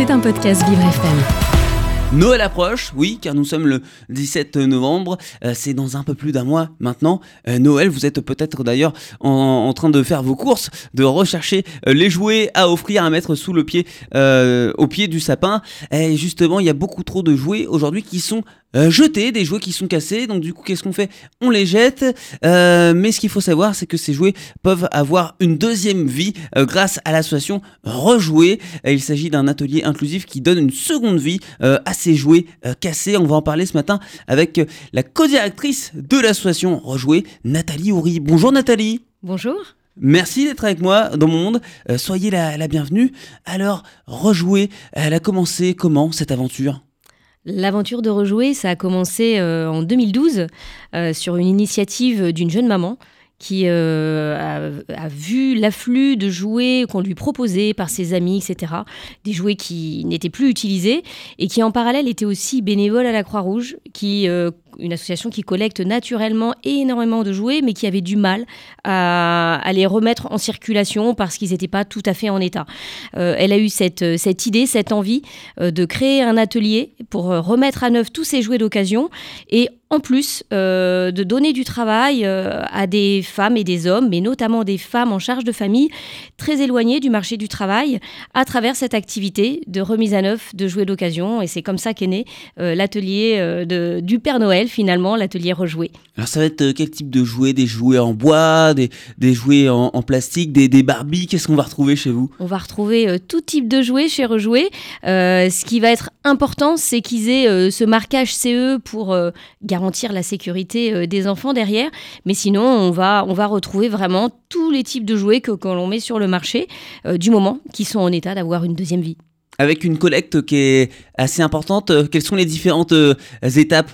C'est un podcast Vivre FM. Noël approche, oui, car nous sommes le 17 novembre, euh, c'est dans un peu plus d'un mois maintenant. Euh, Noël, vous êtes peut-être d'ailleurs en, train de faire vos courses, de rechercher euh, les jouets à offrir, à mettre sous le pied, au pied du sapin. Et justement, il y a beaucoup trop de jouets aujourd'hui qui sont jetés, des jouets qui sont cassés. Donc du coup, qu'est-ce qu'on fait? On les jette. mais ce qu'il faut savoir, c'est que ces jouets peuvent avoir une deuxième vie grâce à l'association Rejouer. il s'agit d'un atelier inclusif qui donne une seconde vie à ces jouets euh, cassés. On va en parler ce matin avec euh, la co-directrice de l'association Rejouer, Nathalie Houry. Bonjour Nathalie. Bonjour. Merci d'être avec moi dans mon monde. Euh, soyez la, bienvenue. Alors, Rejouer, elle a commencé comment cette aventure? L'aventure de Rejouer, ça a commencé en 2012 sur une initiative d'une jeune maman qui euh, a, vu l'afflux de jouets qu'on lui proposait par ses amis, etc. Des jouets qui n'étaient plus utilisés et qui en parallèle étaient aussi bénévoles à la Croix-Rouge, qui euh, une association qui collecte naturellement énormément de jouets, mais qui avait du mal à, les remettre en circulation parce qu'ils n'étaient pas tout à fait en état. Euh, elle a eu cette, cette idée, cette envie de créer un atelier pour remettre à neuf tous ces jouets d'occasion et en plus euh, de donner du travail euh, à des femmes et des hommes, mais notamment des femmes en charge de famille très éloignées du marché du travail, à travers cette activité de remise à neuf de jouets d'occasion. Et c'est comme ça qu'est né euh, l'atelier du Père Noël, finalement, l'atelier Rejoué. Alors ça va être quel type de jouets? Des jouets en bois, des, jouets en, plastique, des, des Barbies? Qu'est-ce qu'on va retrouver chez vous? On va retrouver tout type de jouets chez Rejoué. ce qui va être important, c'est qu'ils aient ce marquage CE pour garantir la sécurité euh, des enfants derrière. Mais sinon, on va, on va retrouver vraiment tous les types de jouets que, l'on met sur le marché euh, du moment qui sont en état d'avoir une deuxième vie. Avec une collecte qui est assez importante, euh, quelles sont les différentes étapes?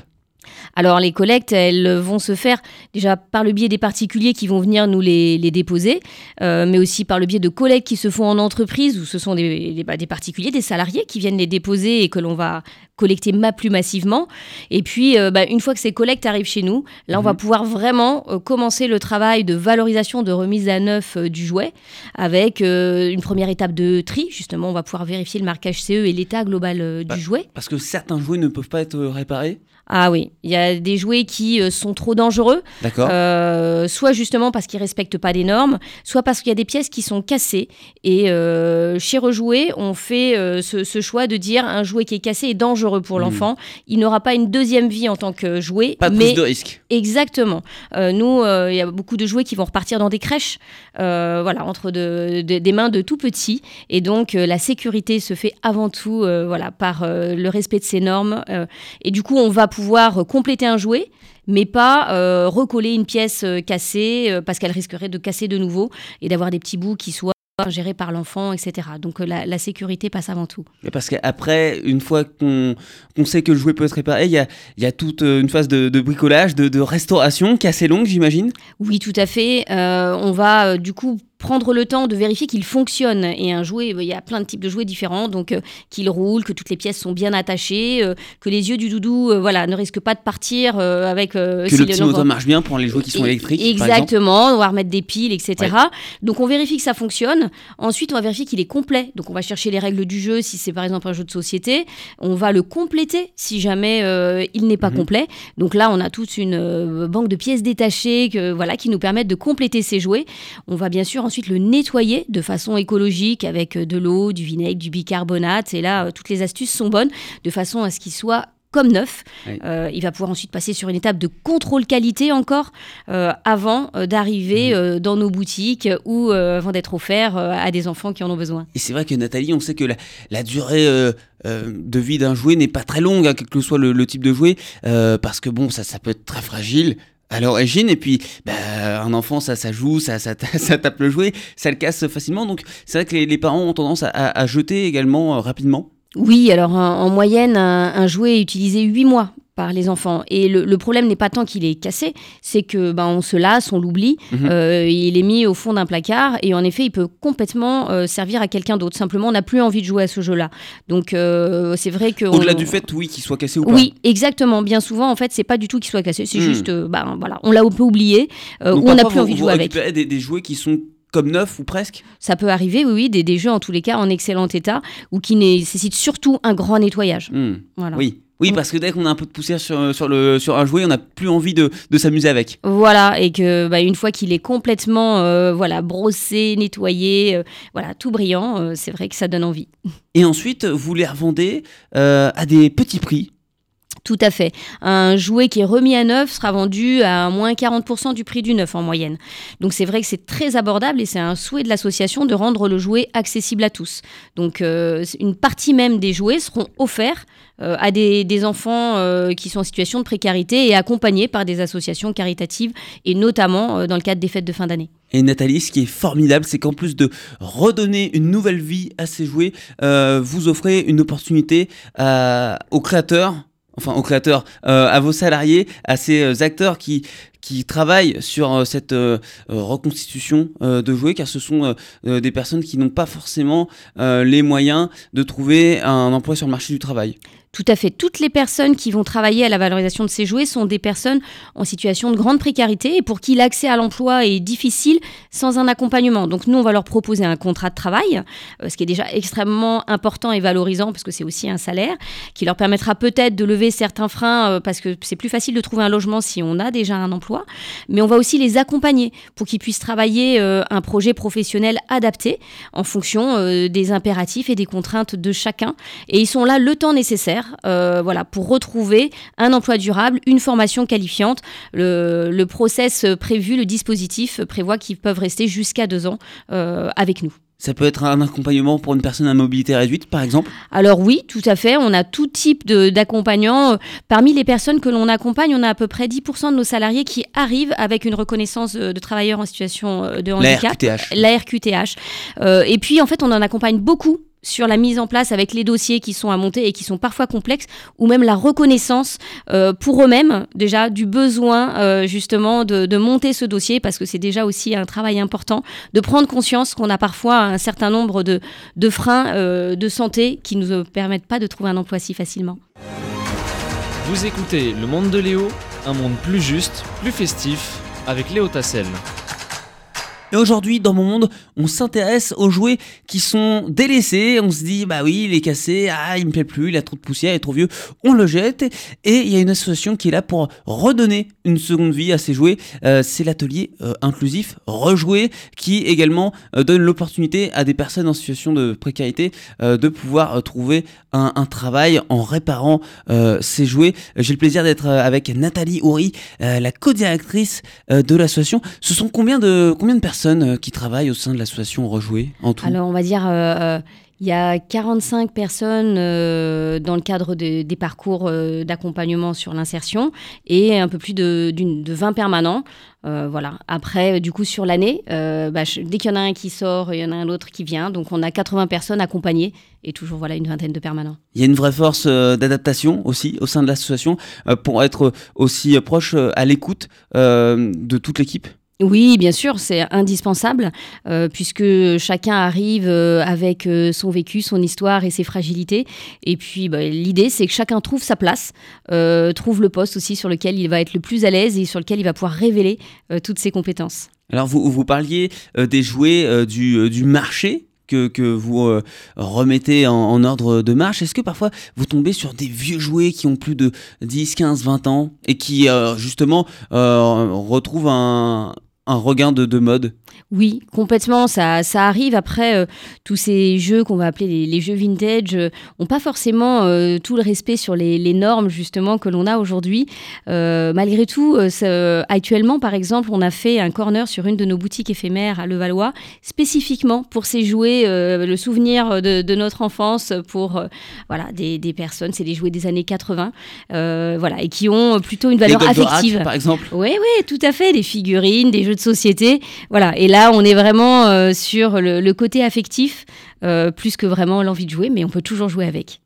Alors les collectes, elles vont se faire déjà par le biais des particuliers qui vont venir nous les, déposer, euh, mais aussi par le biais de collectes qui se font en entreprise, où ce sont des, bah, des, particuliers, des salariés qui viennent les déposer et que l'on va collecter plus massivement. Et puis, euh, bah, une fois que ces collectes arrivent chez nous, là, on va mhm. pouvoir vraiment euh, commencer le travail de valorisation, de remise à neuf du jouet, avec une première étape de tri. Justement, on va pouvoir vérifier le marquage CE et l'état global du jouet. Parce que certains jouets ne peuvent pas être réparés ah oui, il y a des jouets qui euh, sont trop dangereux. D'accord. Euh, soit justement parce qu'ils respectent pas les normes, soit parce qu'il y a des pièces qui sont cassées. Et euh, chez Rejouer, on fait ce, choix de dire un jouet qui est cassé est dangereux pour hmm. l'enfant. Il n'aura pas une deuxième vie en tant que jouet. Pas de mais... de risque. Exactement. nous, il y a beaucoup de jouets qui vont repartir dans des crèches, voilà, entre des mains de tout petits. Et donc la sécurité se fait avant tout, voilà, par le respect de ces normes. et du coup, on va pouvoir compléter un jouet, mais pas euh, recoller une pièce euh, cassée euh, parce qu'elle risquerait de casser de nouveau et d'avoir des petits bouts qui soient gérés par l'enfant, etc. Donc la, sécurité passe avant tout. parce qu'après, une fois qu'on sait que le jouet peut être réparé, il y a, y a, toute une phase de, bricolage, de, de, restauration qui est assez longue, j'imagine? Oui, tout à fait. on va du coup prendre le temps de vérifier qu'il fonctionne. Et un jouet, il y a plein de types de jouets différents, donc euh, qu'il roule, que toutes les pièces sont bien attachées, euh, que les yeux du doudou euh, voilà, ne risquent pas de partir avec... que le petit moteur marche bien pour les jouets qui sont électriques. Exactement, on va remettre des piles, etc. Donc on vérifie que ça fonctionne. Ensuite, on va vérifier qu'il est complet. Donc on va chercher les règles du jeu si c'est par exemple un jeu de société. On va le compléter si jamais il n'est pas mhm. complet. Donc là, on a toute une banque de pièces détachées que, voilà, qui nous permettent de compléter ces jouets. On va bien sûr ensuite le nettoyer de façon écologique avec euh, de l'eau, du vinaigre, du bicarbonate. Et là, euh, toutes les astuces sont bonnes de façon à ce qu'il soit comme neuf. Euh, il va pouvoir ensuite passer sur une étape de contrôle qualité encore avant d'arriver mhm. dans nos boutiques ou avant d'être offert à des enfants qui en ont besoin. Et c'est vrai que Nathalie, on sait que la, durée de vie d'un jouet n'est pas très longue, hein, quel que soit le, type de jouet, parce que bon, ça, ça peut être très fragile à l'origine et puis bah, un enfant ça ça joue ça, tape le jouet ça le casse facilement. Donc c'est vrai que les, parents ont tendance à, jeter également euh, rapidement. Oui alors en, moyenne un, jouet est utilisé 8 mois par les enfants. Et le, problème n'est pas tant qu'il est cassé, c'est que ben, on se lasse, on l'oublie, mhm. euh, il est mis au fond d'un placard et en effet il peut complètement euh, servir à quelqu'un d'autre. Simplement on n'a plus envie de jouer à ce jeu-là. Donc euh, c'est vrai que... Au-delà du fait, oui, qu'il soit cassé ou pas. Oui, exactement. Bien souvent en fait c'est pas du tout qu'il soit cassé, c'est hmm. juste, ben, voilà, on l'a un peu oublié ou on n'a plus envie de jouer avec. Des, des jouets qui sont comme neuf ou presque? Ça peut arriver, oui, oui, des, des jeux en tous les cas en excellent état ou qui nécessitent surtout un grand nettoyage. Hmm. Voilà. Oui. Oui, Mm. parce que dès qu'on a un peu de poussière sur, sur, le, sur un jouet, on n'a plus envie de, de s'amuser avec. Voilà, et que bah, une fois qu'il est complètement euh, voilà brossé, nettoyé, euh, voilà tout brillant, euh, c'est vrai que ça donne envie. Et ensuite, vous les revendez à des petits prix. Tout à fait. Un jouet qui est remis à neuf sera vendu à moins 40% du prix du neuf en moyenne. Donc c'est vrai que c'est très abordable et c'est un souhait de l'association de rendre le jouet accessible à tous. Donc euh, une partie même des jouets seront offerts euh, à des, enfants euh, qui sont en situation de précarité et accompagnés par des associations caritatives et notamment dans le cadre des fêtes de fin d'année. Et Nathalie, ce qui est formidable, c'est qu'en plus de redonner une nouvelle vie à ces jouets, vous offrez une opportunité aux créateurs, enfin aux créateurs, euh, à vos salariés, à ces euh, acteurs qui qui travaillent sur euh, cette euh, euh, reconstitution de jouets, car ce sont des personnes qui n'ont pas forcément les moyens de trouver un emploi sur le marché du travail. Tout à fait. Toutes les personnes qui vont travailler à la valorisation de ces jouets sont des personnes en situation de grande précarité et pour qui l'accès à l'emploi est difficile sans un accompagnement. Donc nous, on va leur proposer un contrat de travail, ce qui est déjà extrêmement important et valorisant parce que c'est aussi un salaire qui leur permettra peut-être de lever certains freins parce que c'est plus facile de trouver un logement si on a déjà un emploi. Mais on va aussi les accompagner pour qu'ils puissent travailler euh, un projet professionnel adapté en fonction euh, des impératifs et des contraintes de chacun. Et ils sont là le temps nécessaire euh, voilà, pour retrouver un emploi durable, une formation qualifiante. Le, le process prévu, le dispositif prévoit qu'ils peuvent rester jusqu'à deux ans avec nous. Ça peut être un accompagnement pour une personne à mobilité réduite, par exemple. Alors oui, tout à fait, on a tout type d'accompagnants. Euh, Parmi les personnes que l'on accompagne, on a à peu près 10% de nos salariés qui arrivent avec une reconnaissance euh, de travailleurs en situation euh, de La handicap. RQTH. la RQTH. Euh, et puis, en fait, on en accompagne beaucoup sur la mise en place avec les dossiers qui sont à monter et qui sont parfois complexes, ou même la reconnaissance euh, pour eux-mêmes, déjà, du besoin euh, justement de, monter ce dossier, parce que c'est déjà aussi un travail important, de prendre conscience qu'on a parfois un certain nombre de, de freins euh, de santé qui ne nous permettent pas de trouver un emploi si facilement. Vous écoutez Le Monde de Léo, un monde plus juste, plus festif, avec Léo Tassel. Et aujourd'hui, dans mon monde, on s'intéresse aux jouets qui sont délaissés. On se dit, bah oui, il est cassé, ah, il me plaît plus, il a trop de poussière, il est trop vieux. On le jette. Et il y a une association qui est là pour redonner une seconde vie à ces jouets. Euh, c'est l'atelier euh, inclusif Rejouer qui également euh, donne l'opportunité à des personnes en situation de précarité de pouvoir trouver un, un travail en réparant ces jouets. J'ai le plaisir d'être avec Nathalie Houry, la co-directrice de l'association. Ce sont combien de, combien de personnes? Euh, qui travaillent au sein de l'association Rejouer en tout? Alors, on va dire, euh, il y a 45 personnes euh, dans le cadre de- des parcours euh, d'accompagnement sur l'insertion et un peu plus de, d'une- de 20 permanents. Euh, voilà. Après, du coup, sur l'année, bah, dès qu'il y en a un qui sort, il y en a un autre qui vient. Donc, on a 80 personnes accompagnées et toujours voilà une vingtaine de permanents. Il y a une vraie force d'adaptation aussi au sein de l'association pour être aussi proche à l'écoute de toute l'équipe? Oui, bien sûr, c'est indispensable, euh, puisque chacun arrive euh, avec euh, son vécu, son histoire et ses fragilités. Et puis, bah, l'idée, c'est que chacun trouve sa place, trouve le poste aussi sur lequel il va être le plus à l'aise et sur lequel il va pouvoir révéler toutes ses compétences. Alors vous, vous parliez des jouets du, marché. Que, que vous remettez en, ordre de marche. Est-ce que parfois vous tombez sur des vieux jouets qui ont plus de 10, 15, 20 ans et qui justement retrouvent un, un regain de, de mode Oui, complètement. Ça, ça arrive après euh, tous ces jeux qu'on va appeler les, les jeux vintage euh, ont pas forcément euh, tout le respect sur les, les normes justement que l'on a aujourd'hui. Euh, malgré tout, euh, ça- actuellement, par exemple, on a fait un corner sur une de nos boutiques éphémères à Levallois, spécifiquement pour ces jouets, euh, le souvenir de, de notre enfance pour euh, voilà des, des personnes. C'est des jouets des années 80, euh, voilà, et qui ont plutôt une valeur affective. par exemple Oui, oui, tout à fait. Des figurines, des jeux de société. Voilà. Et là, on est vraiment euh, sur le, le côté affectif, euh, plus que vraiment l'envie de jouer, mais on peut toujours jouer avec.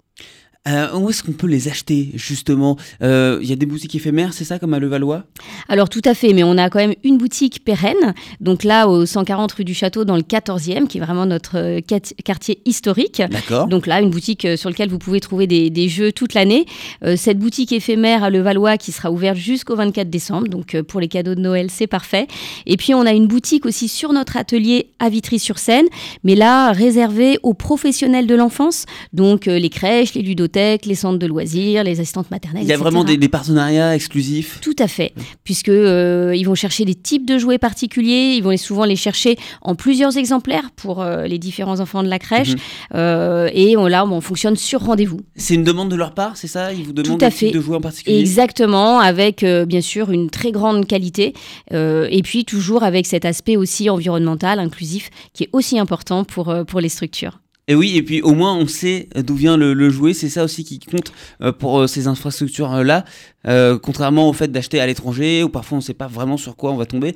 Euh, où est-ce qu'on peut les acheter justement Euh, Il y a des boutiques éphémères, c'est ça, comme à Levallois? Alors tout à fait, mais on a quand même une boutique pérenne, donc là au 140 rue du Château dans le 14e, qui est vraiment notre euh, quartier historique. D'accord. Donc là, une boutique euh, sur laquelle vous pouvez trouver des, des jeux toute l'année. Euh, cette boutique éphémère à Levallois qui sera ouverte jusqu'au 24 décembre. Donc euh, pour les cadeaux de Noël, c'est parfait. Et puis on a une boutique aussi sur notre atelier à Vitry-sur-Seine, mais là réservée aux professionnels de l'enfance. Donc euh, les crèches, les ludothèques, les centres de loisirs, les assistantes maternelles. Il y a etc. vraiment des, des partenariats exclusifs? Tout à fait, puisque euh, ils vont chercher des types de jouets particuliers, ils vont souvent les chercher en plusieurs exemplaires pour euh, les différents enfants de la crèche, Mhm. Euh, et on, là on fonctionne sur rendez-vous. C'est une demande de leur part, c'est ça? Ils vous demandent à fait. de jouet en particulier? Exactement, avec bien sûr une très grande qualité, et puis toujours avec cet aspect aussi environnemental, inclusif, qui est aussi important pour, pour les structures. Et oui, et puis au moins on sait d'où vient le, le jouet, c'est ça aussi qui compte euh, pour euh, ces infrastructures-là, Euh, contrairement au fait d'acheter à l'étranger, où parfois on ne sait pas vraiment sur quoi on va tomber.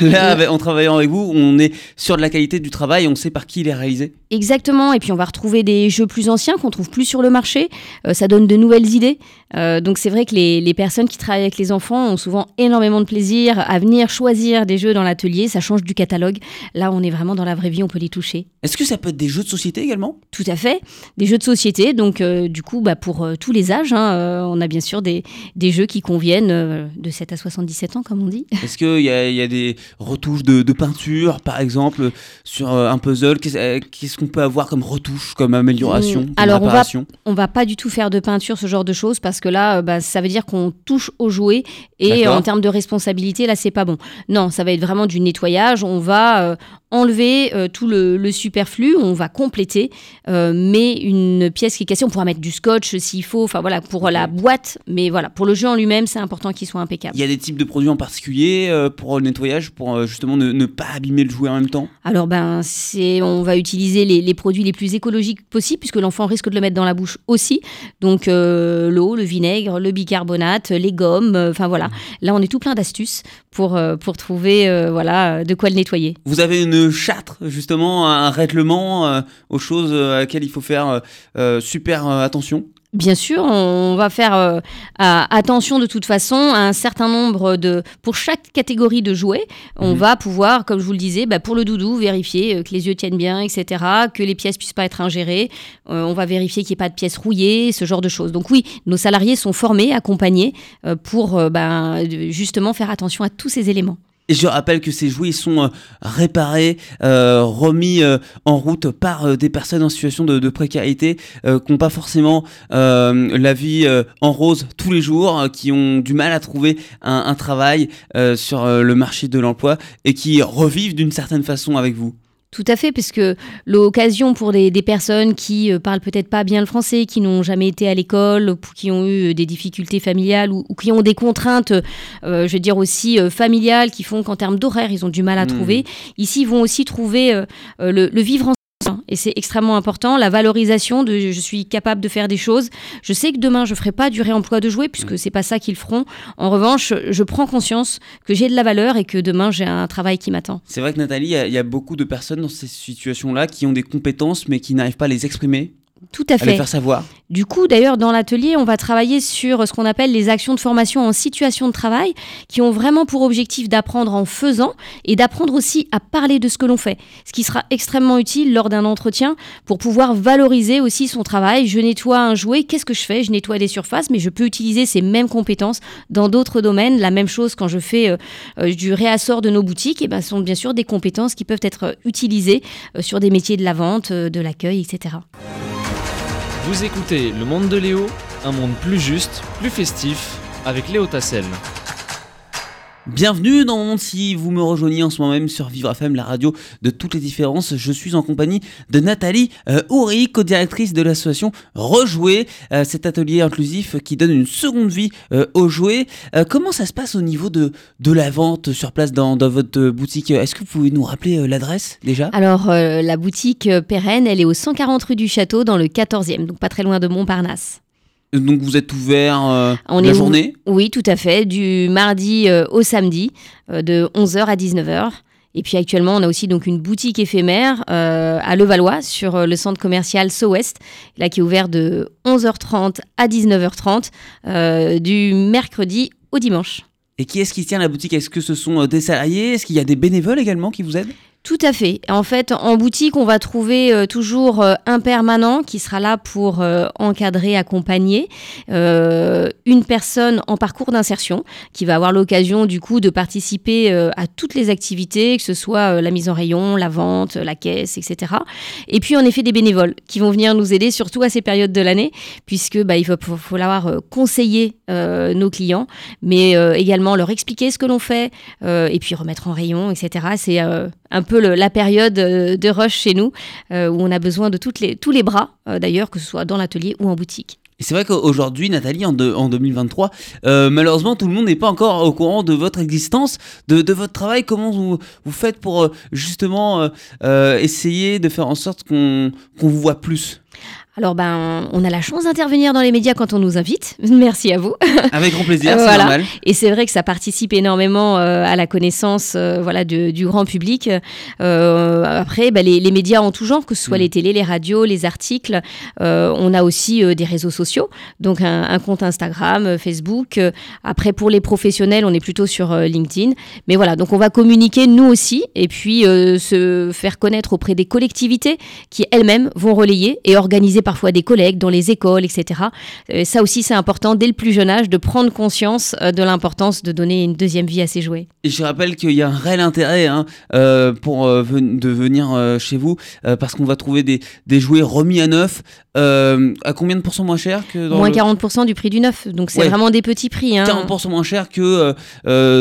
Là, en travaillant avec vous, on est sûr de la qualité du travail, on sait par qui il est réalisé. Exactement, et puis on va retrouver des jeux plus anciens qu'on trouve plus sur le marché. Euh, ça donne de nouvelles idées. Euh, donc c'est vrai que les, les personnes qui travaillent avec les enfants ont souvent énormément de plaisir à venir choisir des jeux dans l'atelier. Ça change du catalogue. Là, on est vraiment dans la vraie vie, on peut les toucher. Est-ce que ça peut être des jeux de société également? Tout à fait. Des jeux de société, donc euh, du coup, bah, pour tous les âges, hein, on a bien sûr des, des jeux qui conviennent de 7 à 77 ans, comme on dit. Est-ce qu'il y a, y a des retouches de, de peinture, par exemple, sur euh, un puzzle Qu'est-ce euh, qu'est-ce qu'on peut avoir comme retouche, comme amélioration, Mm, comme alors, on va- On va pas du tout faire de peinture, ce genre de choses, parce que là, euh, bah, ça veut dire qu'on touche au jouet et en termes de responsabilité, là, c'est pas bon. Non, ça va être vraiment du nettoyage. On va euh, enlever euh, tout le, le superflu, on va compléter, euh, mais une pièce qui est cassée, on pourra mettre du scotch s'il faut, enfin voilà, pour la boîte, mais voilà, pour le jeu en lui-même, c'est important qu'il soit impeccable. Il y a des types de produits en particulier euh, pour le nettoyage, pour justement ne, ne pas abîmer le jouet en même temps? Alors ben, c'est, on va utiliser les, les produits les plus écologiques possibles puisque l'enfant risque de le mettre dans la bouche aussi. Donc l'eau, le vinaigre, le bicarbonate, les gommes, enfin voilà. Là, on est tout plein d'astuces pour pour trouver voilà de quoi le nettoyer. Vous avez une charte, justement, un règlement euh, aux choses euh, à laquelle il faut faire euh, super attention Bien sûr, on va faire euh, attention de toute façon à un certain nombre de pour chaque catégorie de jouets. On Mhm. va pouvoir, comme je vous le disais, bah, pour le doudou, vérifier que les yeux tiennent bien, etc., que les pièces puissent pas être ingérées. Euh, on va vérifier qu'il n'y ait pas de pièces rouillées, ce genre de choses. Donc oui, nos salariés sont formés, accompagnés euh, pour de- justement faire attention à tous ces éléments. Et je rappelle que ces jouets sont euh, réparés, euh, remis euh, en route par des personnes en situation de, précarité, qui n'ont pas forcément la vie en rose tous les jours, qui ont du mal à trouver un, travail sur le marché de l'emploi et qui revivent d'une certaine façon avec vous. Tout à fait, parce que l'occasion pour des, des personnes qui euh, parlent peut-être pas bien le français, qui n'ont jamais été à l'école, qui ont eu euh, des difficultés familiales ou, ou qui ont des contraintes, euh, je veux dire aussi euh, familiales, qui font qu'en termes d'horaire, ils ont du mal à Mhm. trouver. Ici, ils vont aussi trouver le, le vivre ensemble. Et c'est extrêmement important, la valorisation de je suis capable de faire des choses. Je sais que demain, je ferai pas du réemploi de jouets, puisque c'est pas ça qu'ils feront. En revanche, je prends conscience que j'ai de la valeur et que demain, j'ai un travail qui m'attend. C'est vrai que Nathalie, il y y, a beaucoup de personnes dans ces situations-là qui ont des compétences mais qui n'arrivent pas à les exprimer, Tout à à les fait. faire savoir. Du coup, d'ailleurs, dans l'atelier, on va travailler sur ce qu'on appelle les actions de formation en situation de travail, qui ont vraiment pour objectif d'apprendre en faisant et d'apprendre aussi à parler de ce que l'on fait, ce qui sera extrêmement utile lors d'un entretien pour pouvoir valoriser aussi son travail. Je nettoie un jouet, qu'est-ce que je fais? Je nettoie des surfaces, mais je peux utiliser ces mêmes compétences dans d'autres domaines. La même chose quand je fais euh, euh, du réassort de nos boutiques, et ben, ce sont bien sûr des compétences qui peuvent être euh, utilisées euh, sur des métiers de la vente, de l'accueil, etc. Vous écoutez Le Monde de Léo, un monde plus juste, plus festif, avec Léo Tassel. Bienvenue dans mon monde si vous me rejoignez en ce moment même sur Vivre FM, la radio de toutes les différences. Je suis en compagnie de Nathalie euh, Houry, co-directrice de l'association Rejouer, euh, cet atelier inclusif qui donne une seconde vie euh, aux jouets. Euh, comment ça se passe au niveau de, la vente sur place dans, votre boutique? Est-ce que vous pouvez nous rappeler euh, l'adresse déjà? Alors, euh, la boutique euh, pérenne, elle est au 140 rue du Château, dans le 14e, donc pas très loin de Montparnasse. Donc vous êtes ouvert euh, On la est journée? Oui, tout à fait, du mardi euh, au samedi, euh, de 11h à 19h. Et puis actuellement, on a aussi donc une boutique éphémère à Levallois sur le centre commercial So West, là qui est ouvert de 11h30 à 19h30 euh, du mercredi au dimanche. Et qui est-ce qui tient la boutique? Est-ce que ce sont des salariés? Est-ce qu'il y a des bénévoles également qui vous aident? Tout à fait. En fait, en boutique, on va trouver euh, toujours euh, un permanent qui sera là pour euh, encadrer, accompagner une personne en parcours d'insertion qui va avoir l'occasion du coup de participer à toutes les activités, que ce soit la mise en rayon, la vente, la caisse, etc. Et puis en effet des bénévoles qui vont venir nous aider surtout à ces périodes de l'année puisque bah, il va falloir conseiller nos clients, mais également leur expliquer ce que l'on fait et puis remettre en rayon, etc. C'est un peu le- la période euh, de rush chez nous euh, où on a besoin de toutes les, tous les bras, euh, d'ailleurs, que ce soit dans l'atelier ou en boutique. C'est vrai qu'aujourd'hui, Nathalie, en, de- en 2023, euh, malheureusement, tout le monde n'est pas encore au courant de votre existence, de, de votre travail. Comment vous, vous faites pour justement essayer de faire en sorte qu'on qu'on vous voit plus? Alors, ben, on a la chance d'intervenir dans les médias quand on nous invite. Merci à vous. Avec grand plaisir, Euh, c'est voilà. normal. Et c'est vrai que ça participe énormément euh, à la connaissance euh, voilà, de- du grand public. Euh, après, bah, les, les médias en tout genre, que ce soit Mm. les télés, les radios, les articles. On a aussi des réseaux sociaux, donc un, un compte Instagram, Facebook. Après, pour les professionnels, on est plutôt sur LinkedIn. Mais voilà, donc on va communiquer nous aussi et puis se faire connaître auprès des collectivités qui elles-mêmes vont relayer et organiser parfois des collègues dans les écoles, etc. Euh, ça aussi, c'est important dès le plus jeune âge de prendre conscience euh, de l'importance de donner une deuxième vie à ses jouets. Et je rappelle qu'il y a un réel intérêt hein, euh, pour de venir chez vous parce qu'on va trouver des, des jouets remis à neuf à combien de pourcents moins cher que dans Moins le- 40% du prix du neuf, donc c'est Ouais. vraiment des petits prix. Hein. 40% moins cher que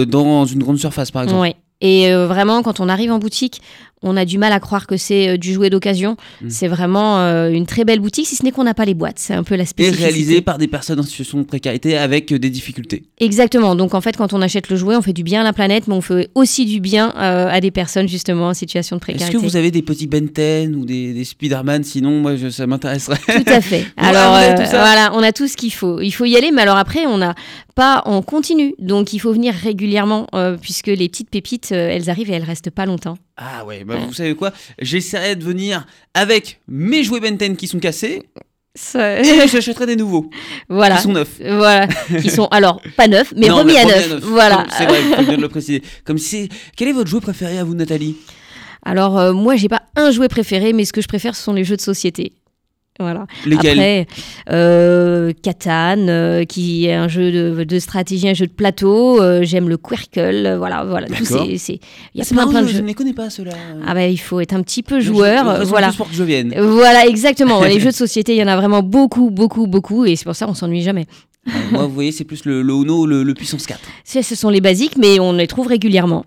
dans une grande surface par exemple. Ouais. Et vraiment, quand on arrive en boutique, on a du mal à croire que c'est euh, du jouet d'occasion. Mm. C'est vraiment euh, une très belle boutique, si ce n'est qu'on n'a pas les boîtes. C'est un peu la Et spécificité. réalisé par des personnes en situation de précarité avec euh, des difficultés. Exactement. Donc en fait, quand on achète le jouet, on fait du bien à la planète, mais on fait aussi du bien euh, à des personnes justement en situation de Est-ce précarité. que vous avez des petits Ben 10 ou des, des Spider-Man? Sinon, moi, je- ça m'intéresserait. Tout à fait. Alors euh, voilà, on a tout ce qu'il faut. Il faut y aller, mais alors après, on n'a pas en continu. Donc il faut venir régulièrement, puisque les petites pépites, elles arrivent et elles restent pas longtemps. Ah ouais, bah vous savez quoi? J'essaierai de venir avec mes jouets Ben 10 qui sont cassés Ça- et j'achèterai des nouveaux voilà. qui sont neufs. Voilà, qui sont alors pas neufs, mais Non, remis mais à neuf. Voilà. C'est vrai, il faut bien le préciser. Comme si Quel est votre jouet préféré à vous, Nathalie? Alors euh, moi, j'ai pas un jouet préféré, mais ce que je préfère, ce sont les jeux de société. Voilà. Lesquels Après, euh, Catan, euh, qui est un jeu de, de stratégie, un jeu de plateau. euh, J'aime le Quirkle. euh, Voilà, voilà. Tout D'accord. c'est, c'est- il y a C'est plein, marrant, plein de je, je jeux. ne les connais pas ceux-là. Ah bah, il faut être un petit peu Je- joueur. je- voilà. pour que je vienne. Voilà, exactement. Les jeux de société, il y en a vraiment beaucoup, beaucoup, beaucoup, et c'est pour ça qu'on s'ennuie jamais. Moi, vous voyez, c'est plus le, le Uno, le, le puissance 4. Ça, Ce sont les basiques, mais on les trouve régulièrement.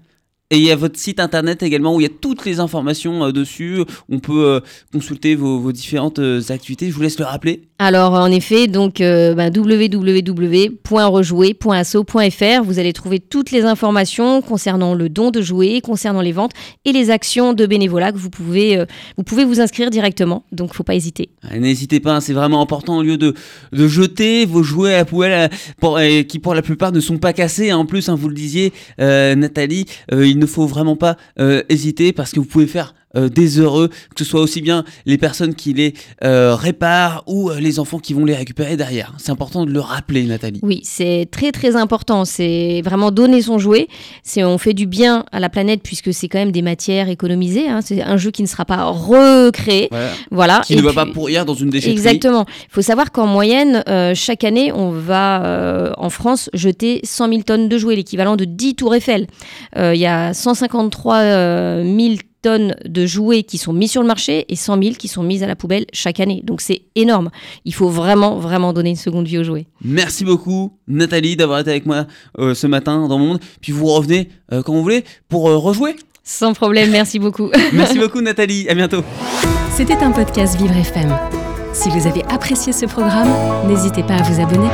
Et il y a votre site internet également où il y a toutes les informations euh, dessus. On peut euh, consulter vos, différentes euh, activités. Je vous laisse le rappeler. Alors, en effet, donc euh, ben, www.rejouer.asso.fr, vous allez trouver toutes les informations concernant le don de jouets, concernant les ventes et les actions de bénévolat que vous pouvez, euh, vous pouvez vous inscrire directement. Donc, faut pas hésiter. Euh, N'hésitez pas, hein, c'est vraiment important au lieu de, de jeter vos jouets à poubelle euh, pour- euh, qui pour la plupart ne sont pas cassés. En plus, hein, vous le disiez, euh, Nathalie, il ne faut vraiment pas hésiter parce que vous pouvez faire euh, des heureux, que ce soit aussi bien les personnes qui les euh, réparent ou euh, les enfants qui vont les récupérer derrière. C'est important de le rappeler, Nathalie. Oui, c'est très très important. C'est vraiment donner son jouet. C'est on fait du bien à la planète puisque c'est quand même des matières économisées. hein. C'est un jeu qui ne sera pas recréé. Voilà. Voilà. Qui Et ne va pas pourrir dans une déchetterie. Exactement. Il faut savoir qu'en moyenne, euh, chaque année, on va en France jeter 100 000 tonnes de jouets, l'équivalent de 10 tours Eiffel. Il y a 153 euh, 000 tonnes de jouets qui sont mis sur le marché et 100 000 qui sont mises à la poubelle chaque année. Donc c'est énorme. Il faut vraiment, vraiment donner une seconde vie aux jouets. Merci beaucoup, Nathalie, d'avoir été avec moi euh, ce matin dans mon monde. Puis vous revenez euh, quand vous voulez pour euh, rejouer. Sans problème, merci beaucoup. Merci beaucoup, Nathalie. À bientôt. C'était un podcast Vivre FM. Si vous avez apprécié ce programme, n'hésitez pas à vous abonner.